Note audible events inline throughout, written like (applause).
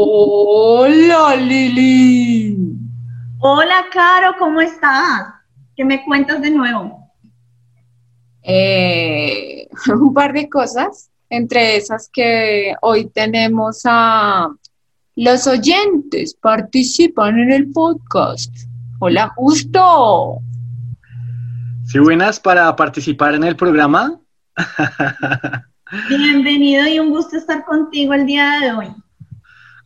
Hola Lili. Hola Caro, ¿cómo estás? ¿Qué me cuentas de nuevo? Eh, (laughs) un par de cosas, entre esas que hoy tenemos a los oyentes participan en el podcast. Hola, justo. Sí, buenas para participar en el programa. (laughs) Bienvenido y un gusto estar contigo el día de hoy.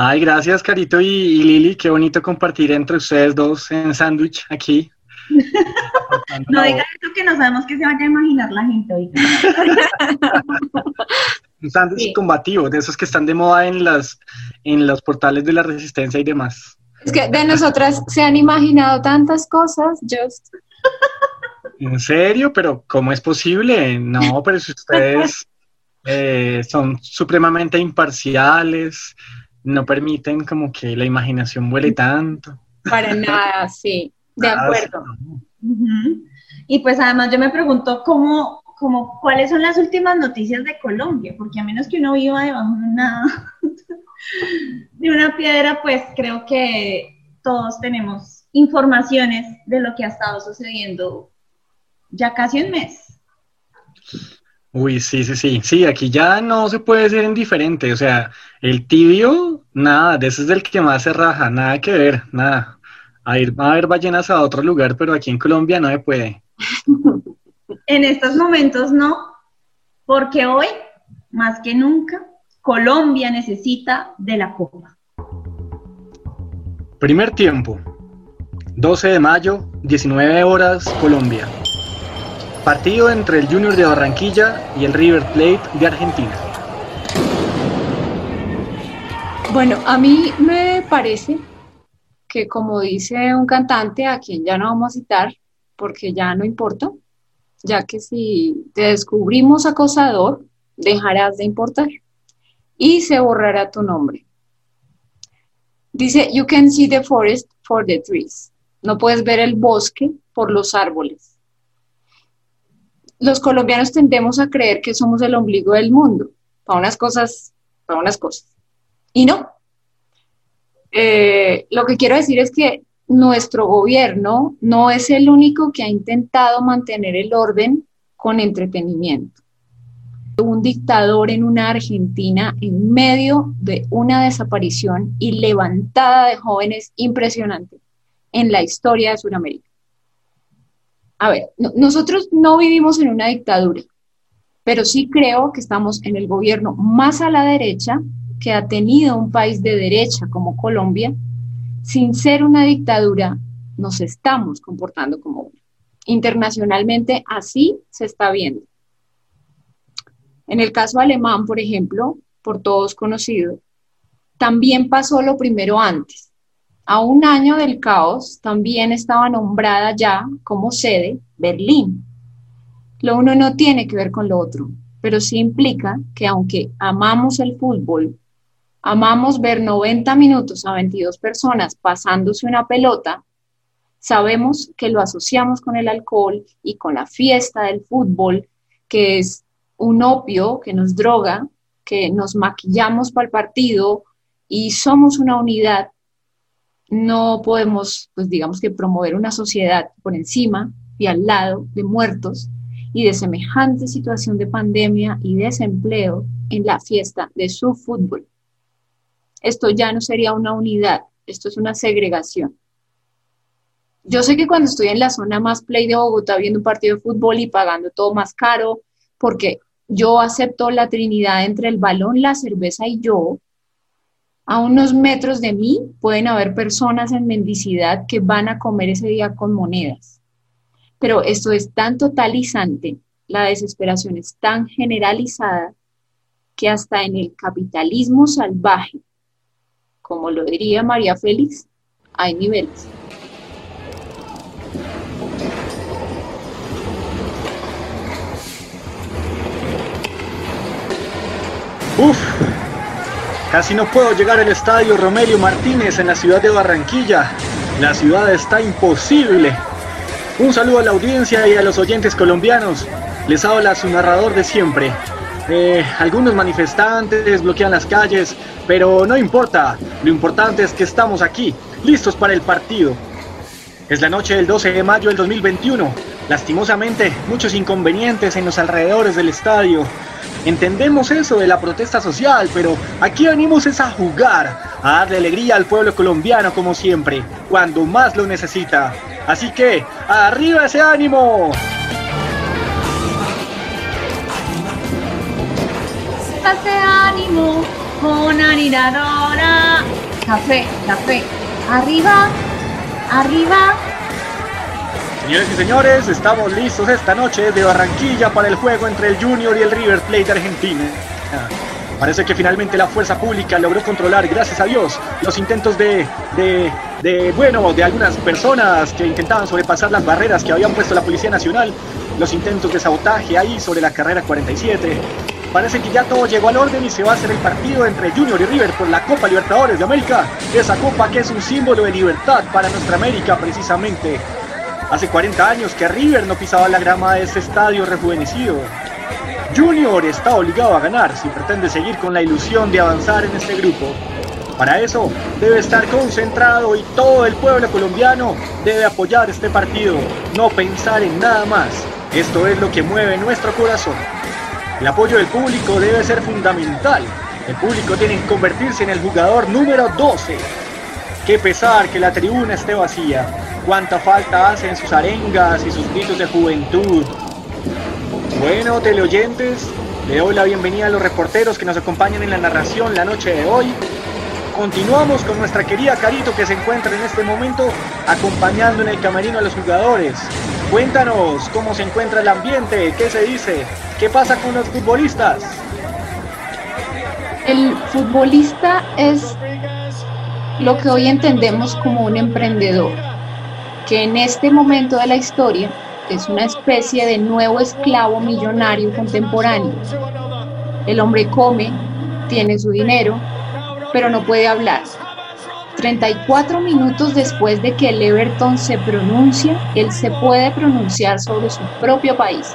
Ay, gracias, Carito y, Lili. Qué bonito compartir entre ustedes dos en sándwich aquí. (laughs) no diga esto que no sabemos qué se vaya a imaginar la gente hoy. (laughs) Un sándwich combativo, de esos que están de moda en, las, en los portales de la resistencia y demás. Es que de nosotras se han imaginado tantas cosas, Just. ¿En serio? ¿Pero cómo es posible? No, pero si ustedes (laughs) eh, son supremamente imparciales, no permiten como que la imaginación vuele tanto. Para nada, sí, de acuerdo. Y pues además yo me pregunto cómo, cómo, cuáles son las últimas noticias de Colombia, porque a menos que uno viva debajo de una, (laughs) de una piedra, pues creo que todos tenemos informaciones de lo que ha estado sucediendo ya casi un mes. Uy, sí, sí, sí. Sí, aquí ya no se puede ser indiferente. O sea, el tibio, nada, de ese es el que más se raja, nada que ver, nada. A ir a ver ballenas a otro lugar, pero aquí en Colombia no se puede. (laughs) en estos momentos no, porque hoy, más que nunca, Colombia necesita de la Copa. Primer tiempo, 12 de mayo, 19 horas, Colombia. Partido entre el Junior de Barranquilla y el River Plate de Argentina. Bueno, a mí me parece que como dice un cantante a quien ya no vamos a citar, porque ya no importa, ya que si te descubrimos acosador, dejarás de importar y se borrará tu nombre. Dice, you can see the forest for the trees. No puedes ver el bosque por los árboles los colombianos tendemos a creer que somos el ombligo del mundo, para unas cosas, para unas cosas. Y no. Eh, lo que quiero decir es que nuestro gobierno no es el único que ha intentado mantener el orden con entretenimiento. Un dictador en una Argentina en medio de una desaparición y levantada de jóvenes impresionante en la historia de Sudamérica a ver, nosotros no vivimos en una dictadura, pero sí creo que estamos en el gobierno más a la derecha que ha tenido un país de derecha como Colombia. Sin ser una dictadura, nos estamos comportando como una. Internacionalmente así se está viendo. En el caso alemán, por ejemplo, por todos conocido, también pasó lo primero antes a un año del caos, también estaba nombrada ya como sede Berlín. Lo uno no tiene que ver con lo otro, pero sí implica que aunque amamos el fútbol, amamos ver 90 minutos a 22 personas pasándose una pelota, sabemos que lo asociamos con el alcohol y con la fiesta del fútbol, que es un opio que nos droga, que nos maquillamos para el partido y somos una unidad no podemos, pues digamos que promover una sociedad por encima y al lado de muertos y de semejante situación de pandemia y desempleo en la fiesta de su fútbol. Esto ya no sería una unidad, esto es una segregación. Yo sé que cuando estoy en la zona más play de Bogotá viendo un partido de fútbol y pagando todo más caro, porque yo acepto la trinidad entre el balón, la cerveza y yo, a unos metros de mí pueden haber personas en mendicidad que van a comer ese día con monedas. Pero esto es tan totalizante, la desesperación es tan generalizada que hasta en el capitalismo salvaje, como lo diría María Félix, hay niveles. Casi no puedo llegar al estadio Romelio Martínez en la ciudad de Barranquilla. La ciudad está imposible. Un saludo a la audiencia y a los oyentes colombianos. Les habla su narrador de siempre, eh, algunos manifestantes bloquean las calles, pero no importa. Lo importante es que estamos aquí, listos para el partido. Es la noche del 12 de mayo del 2021. Lastimosamente, muchos inconvenientes en los alrededores del estadio. Entendemos eso de la protesta social, pero aquí venimos es a jugar, a darle alegría al pueblo colombiano como siempre, cuando más lo necesita. Así que, ¡arriba ese ánimo! Hace ánimo con animadora. Café, café. Arriba, arriba. Señores y señores, estamos listos esta noche desde Barranquilla para el juego entre el Junior y el River Plate de Argentina. Parece que finalmente la fuerza pública logró controlar, gracias a Dios, los intentos de, de, de, bueno, de algunas personas que intentaban sobrepasar las barreras que habían puesto la Policía Nacional, los intentos de sabotaje ahí sobre la carrera 47. Parece que ya todo llegó al orden y se va a hacer el partido entre Junior y River por la Copa Libertadores de América. Esa copa que es un símbolo de libertad para nuestra América precisamente. Hace 40 años que River no pisaba la grama de ese estadio rejuvenecido. Junior está obligado a ganar si pretende seguir con la ilusión de avanzar en este grupo. Para eso debe estar concentrado y todo el pueblo colombiano debe apoyar este partido, no pensar en nada más. Esto es lo que mueve nuestro corazón. El apoyo del público debe ser fundamental. El público tiene que convertirse en el jugador número 12. Qué pesar que la tribuna esté vacía. Cuánta falta hacen sus arengas y sus gritos de juventud. Bueno, teleoyentes, le doy la bienvenida a los reporteros que nos acompañan en la narración la noche de hoy. Continuamos con nuestra querida Carito que se encuentra en este momento acompañando en el camerino a los jugadores. Cuéntanos cómo se encuentra el ambiente, qué se dice, qué pasa con los futbolistas. El futbolista es lo que hoy entendemos como un emprendedor, que en este momento de la historia es una especie de nuevo esclavo millonario contemporáneo. El hombre come, tiene su dinero, pero no puede hablar. 34 minutos después de que el Everton se pronuncia, él se puede pronunciar sobre su propio país.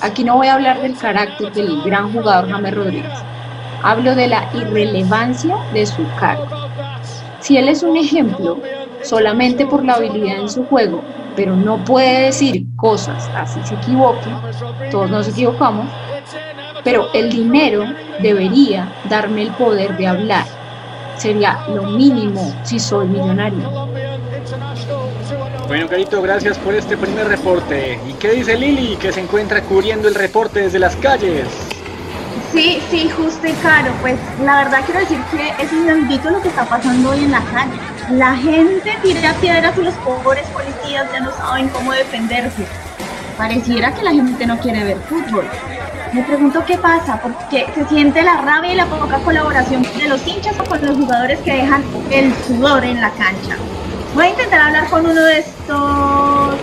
Aquí no voy a hablar del carácter del gran jugador James Rodríguez. Hablo de la irrelevancia de su cargo. Si él es un ejemplo solamente por la habilidad en su juego, pero no puede decir cosas así se equivoque, todos nos equivocamos, pero el dinero debería darme el poder de hablar. Sería lo mínimo si soy millonario. Bueno, Carito, gracias por este primer reporte. ¿Y qué dice Lili, que se encuentra cubriendo el reporte desde las calles? Sí, sí, justo y caro. Pues la verdad quiero decir que es inaudito lo que está pasando hoy en la calle. La gente tira piedras y los pobres policías ya no saben cómo defenderse. Pareciera que la gente no quiere ver fútbol. Me pregunto qué pasa, porque se siente la rabia y la poca colaboración de los hinchas con los jugadores que dejan el sudor en la cancha. Voy a intentar hablar con uno de estos...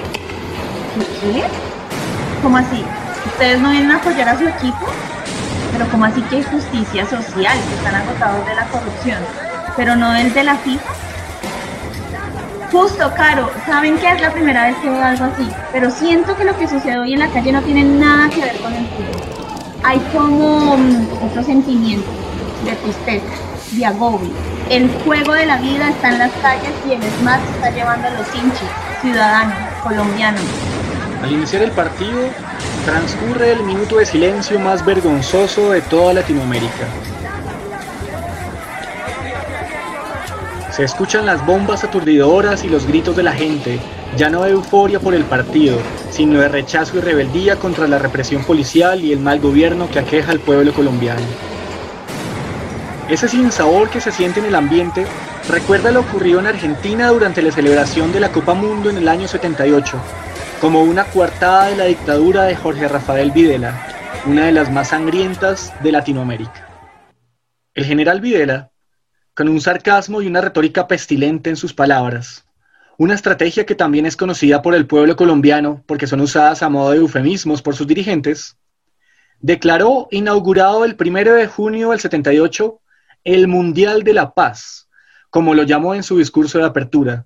¿Qué? ¿Cómo así? ¿Ustedes no vienen a apoyar a su equipo? Pero ¿cómo así que hay justicia social? Que están agotados de la corrupción, pero no el de la FIFA. Justo, Caro, saben que es la primera vez que veo algo así, pero siento que lo que sucede hoy en la calle no tiene nada que ver con el fútbol. Hay como um, otro sentimiento de tristeza, de agobio. El juego de la vida está en las calles y el SMAT está llevando a los hinchas, ciudadanos, colombianos. Al iniciar el partido, transcurre el minuto de silencio más vergonzoso de toda Latinoamérica. Se escuchan las bombas aturdidoras y los gritos de la gente, ya no de euforia por el partido, sino de rechazo y rebeldía contra la represión policial y el mal gobierno que aqueja al pueblo colombiano. Ese sinsabor que se siente en el ambiente recuerda lo ocurrido en Argentina durante la celebración de la Copa Mundo en el año 78, como una coartada de la dictadura de Jorge Rafael Videla, una de las más sangrientas de Latinoamérica. El general Videla, con un sarcasmo y una retórica pestilente en sus palabras, una estrategia que también es conocida por el pueblo colombiano porque son usadas a modo de eufemismos por sus dirigentes, declaró inaugurado el 1 de junio del 78 el Mundial de la Paz, como lo llamó en su discurso de apertura,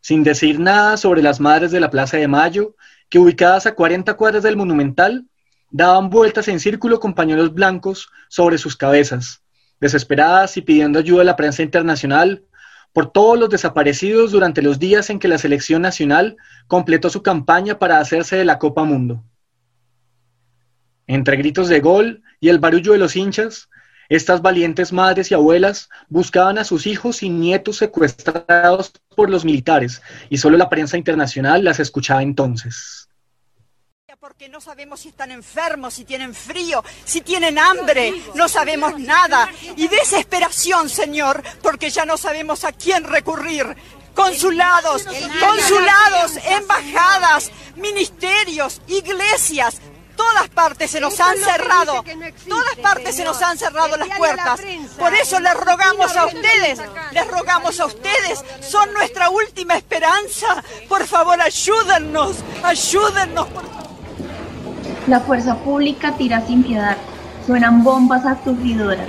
sin decir nada sobre las madres de la Plaza de Mayo, que ubicadas a 40 cuadras del Monumental, daban vueltas en círculo con pañuelos blancos sobre sus cabezas, desesperadas y pidiendo ayuda a la prensa internacional por todos los desaparecidos durante los días en que la selección nacional completó su campaña para hacerse de la Copa Mundo. Entre gritos de gol y el barullo de los hinchas, estas valientes madres y abuelas buscaban a sus hijos y nietos secuestrados por los militares y solo la prensa internacional las escuchaba entonces. Porque no sabemos si están enfermos, si tienen frío, si tienen hambre, no sabemos nada. Y desesperación, Señor, porque ya no sabemos a quién recurrir. Consulados, consulados, embajadas, ministerios, iglesias, todas partes se nos han cerrado, todas partes se nos han cerrado las puertas. Por eso les rogamos a ustedes, les rogamos a ustedes, son nuestra última esperanza. Por favor, ayúdennos, ayúdennos. La fuerza pública tira sin piedad, suenan bombas aturdidoras.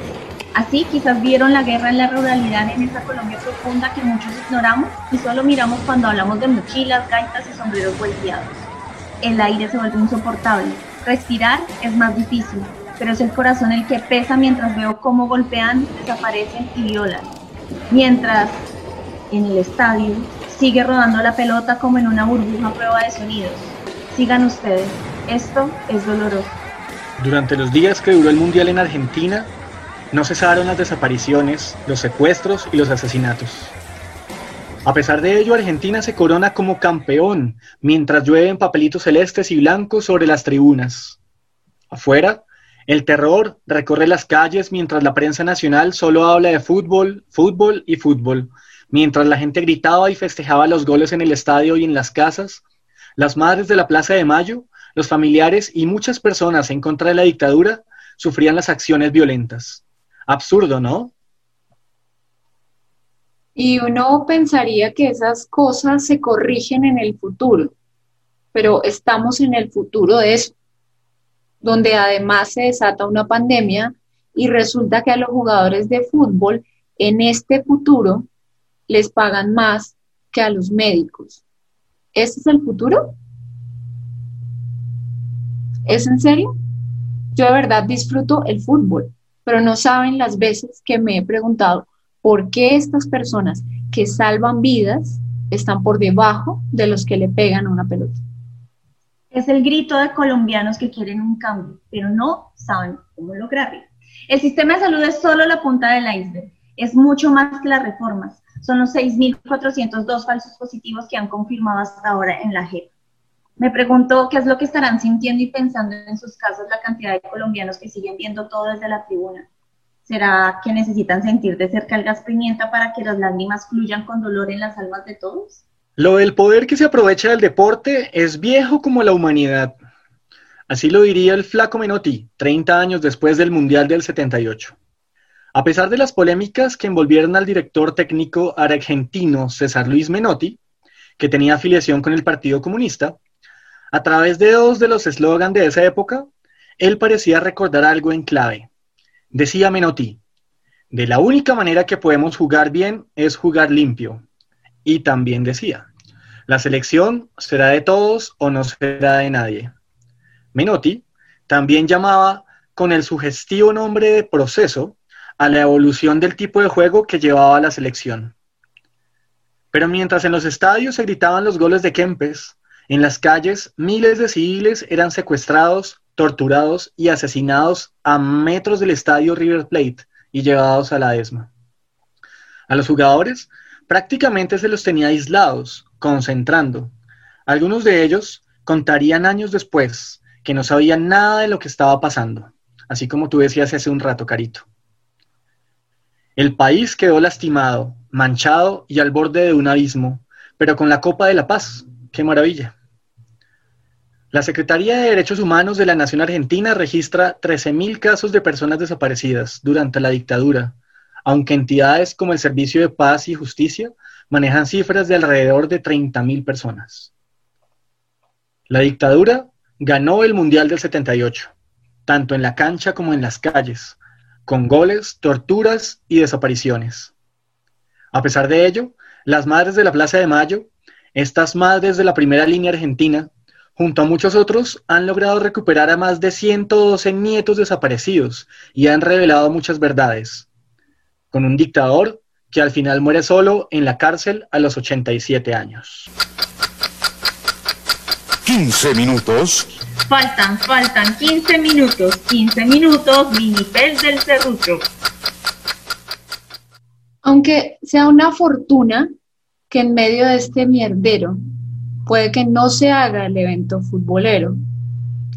Así quizás vieron la guerra en la ruralidad en esa Colombia profunda que muchos ignoramos y solo miramos cuando hablamos de mochilas, gaitas y sombreros volteados. El aire se vuelve insoportable, Respirar es más difícil, pero es el corazón el que pesa mientras veo cómo golpean, desaparecen y violan. Mientras en el estadio sigue rodando la pelota como en una burbuja prueba de sonidos. Sigan ustedes, esto es doloroso. Durante los días que duró el Mundial en Argentina, no cesaron las desapariciones, los secuestros y los asesinatos. A pesar de ello, Argentina se corona como campeón mientras llueven papelitos celestes y blancos sobre las tribunas. Afuera, el terror recorre las calles mientras la prensa nacional solo habla de fútbol, fútbol y fútbol. Mientras la gente gritaba y festejaba los goles en el estadio y en las casas, las madres de la Plaza de Mayo, los familiares y muchas personas en contra de la dictadura sufrían las acciones violentas. Absurdo, ¿no? Y uno pensaría que esas cosas se corrigen en el futuro, pero estamos en el futuro de eso, donde además se desata una pandemia y resulta que a los jugadores de fútbol en este futuro les pagan más que a los médicos. ¿Ese es el futuro? ¿Es en serio? Yo de verdad disfruto el fútbol, pero no saben las veces que me he preguntado ¿Por qué estas personas que salvan vidas están por debajo de los que le pegan a una pelota? Es el grito de colombianos que quieren un cambio, pero no saben cómo lograrlo. El sistema de salud es solo la punta del iceberg, es mucho más que las reformas. Son los 6.402 falsos positivos que han confirmado hasta ahora en la JEP. Me pregunto qué es lo que estarán sintiendo y pensando en sus casos la cantidad de colombianos que siguen viendo todo desde la tribuna. ¿Será que necesitan sentir de cerca el gas pimienta para que las lágrimas fluyan con dolor en las almas de todos? Lo del poder que se aprovecha del deporte es viejo como la humanidad. Así lo diría el flaco Menotti, 30 años después del Mundial del 78. A pesar de las polémicas que envolvieron al director técnico argentino César Luis Menotti, que tenía afiliación con el Partido Comunista, a través de dos de los eslogans de esa época, él parecía recordar algo en clave. Decía Menotti, de la única manera que podemos jugar bien es jugar limpio. Y también decía, la selección será de todos o no será de nadie. Menotti también llamaba con el sugestivo nombre de proceso a la evolución del tipo de juego que llevaba la selección. Pero mientras en los estadios se gritaban los goles de Kempes, en las calles miles de civiles eran secuestrados torturados y asesinados a metros del estadio River Plate y llevados a la ESMA. A los jugadores prácticamente se los tenía aislados, concentrando. Algunos de ellos contarían años después que no sabían nada de lo que estaba pasando, así como tú decías hace un rato, Carito. El país quedó lastimado, manchado y al borde de un abismo, pero con la Copa de la Paz. ¡Qué maravilla! La Secretaría de Derechos Humanos de la Nación Argentina registra 13.000 casos de personas desaparecidas durante la dictadura, aunque entidades como el Servicio de Paz y Justicia manejan cifras de alrededor de 30.000 personas. La dictadura ganó el Mundial del 78, tanto en la cancha como en las calles, con goles, torturas y desapariciones. A pesar de ello, las madres de la Plaza de Mayo, estas madres de la primera línea argentina, junto a muchos otros, han logrado recuperar a más de 112 nietos desaparecidos y han revelado muchas verdades. Con un dictador que al final muere solo en la cárcel a los 87 años. 15 minutos. Faltan, faltan 15 minutos, 15 minutos, Minipel del Cerrucho. Aunque sea una fortuna que en medio de este mierdero puede que no se haga el evento futbolero,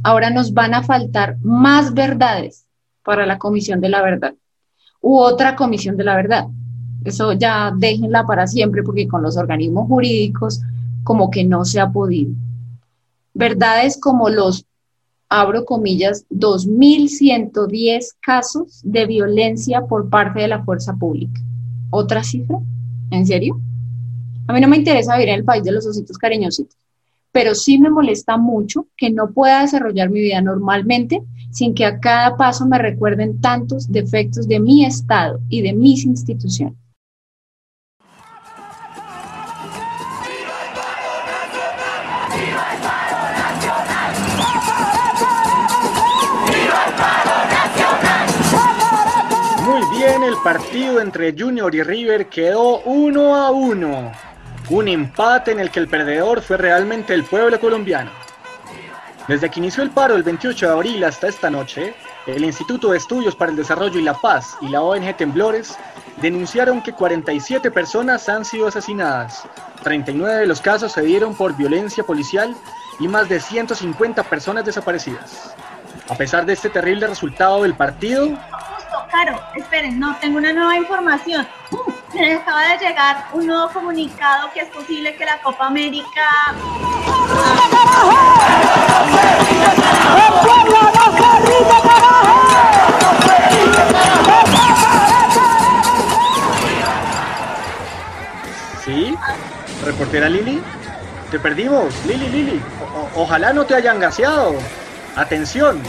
ahora nos van a faltar más verdades para la Comisión de la Verdad u otra Comisión de la Verdad. Eso ya déjenla para siempre porque con los organismos jurídicos como que no se ha podido verdades como los, abro comillas, 2.110 casos de violencia por parte de la fuerza pública. ¿Otra cifra? ¿En serio? A mí no me interesa vivir en el país de los ositos cariñositos, pero sí me molesta mucho que no pueda desarrollar mi vida normalmente sin que a cada paso me recuerden tantos defectos de mi Estado y de mis instituciones. el partido entre Junior y River quedó uno a uno. Un empate en el que el perdedor fue realmente el pueblo colombiano. Desde que inició el paro el 28 de abril hasta esta noche, el Instituto de Estudios para el Desarrollo y la Paz y la ONG Temblores denunciaron que 47 personas han sido asesinadas. 39 de los casos se dieron por violencia policial y más de 150 personas desaparecidas. A pesar de este terrible resultado del partido, Claro, esperen, no, tengo una nueva información. Acaba de llegar un nuevo comunicado que es posible que la Copa América... ¿Sí? ¿Reportera Lili? Te perdimos, Lili, Lili. ojalá no te hayan gaseado. Atención.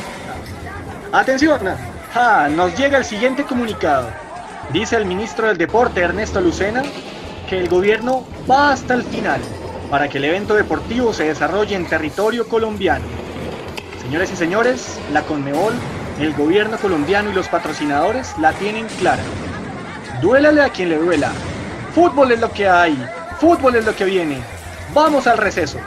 Atención. Ah, nos llega el siguiente comunicado. Dice el ministro del Deporte, Ernesto Lucena, que el gobierno va hasta el final para que el evento deportivo se desarrolle en territorio colombiano. Señores y señores, la Conmebol, el gobierno colombiano y los patrocinadores la tienen clara. Duélale a quien le duela. Fútbol es lo que hay, fútbol es lo que viene. Vamos al receso.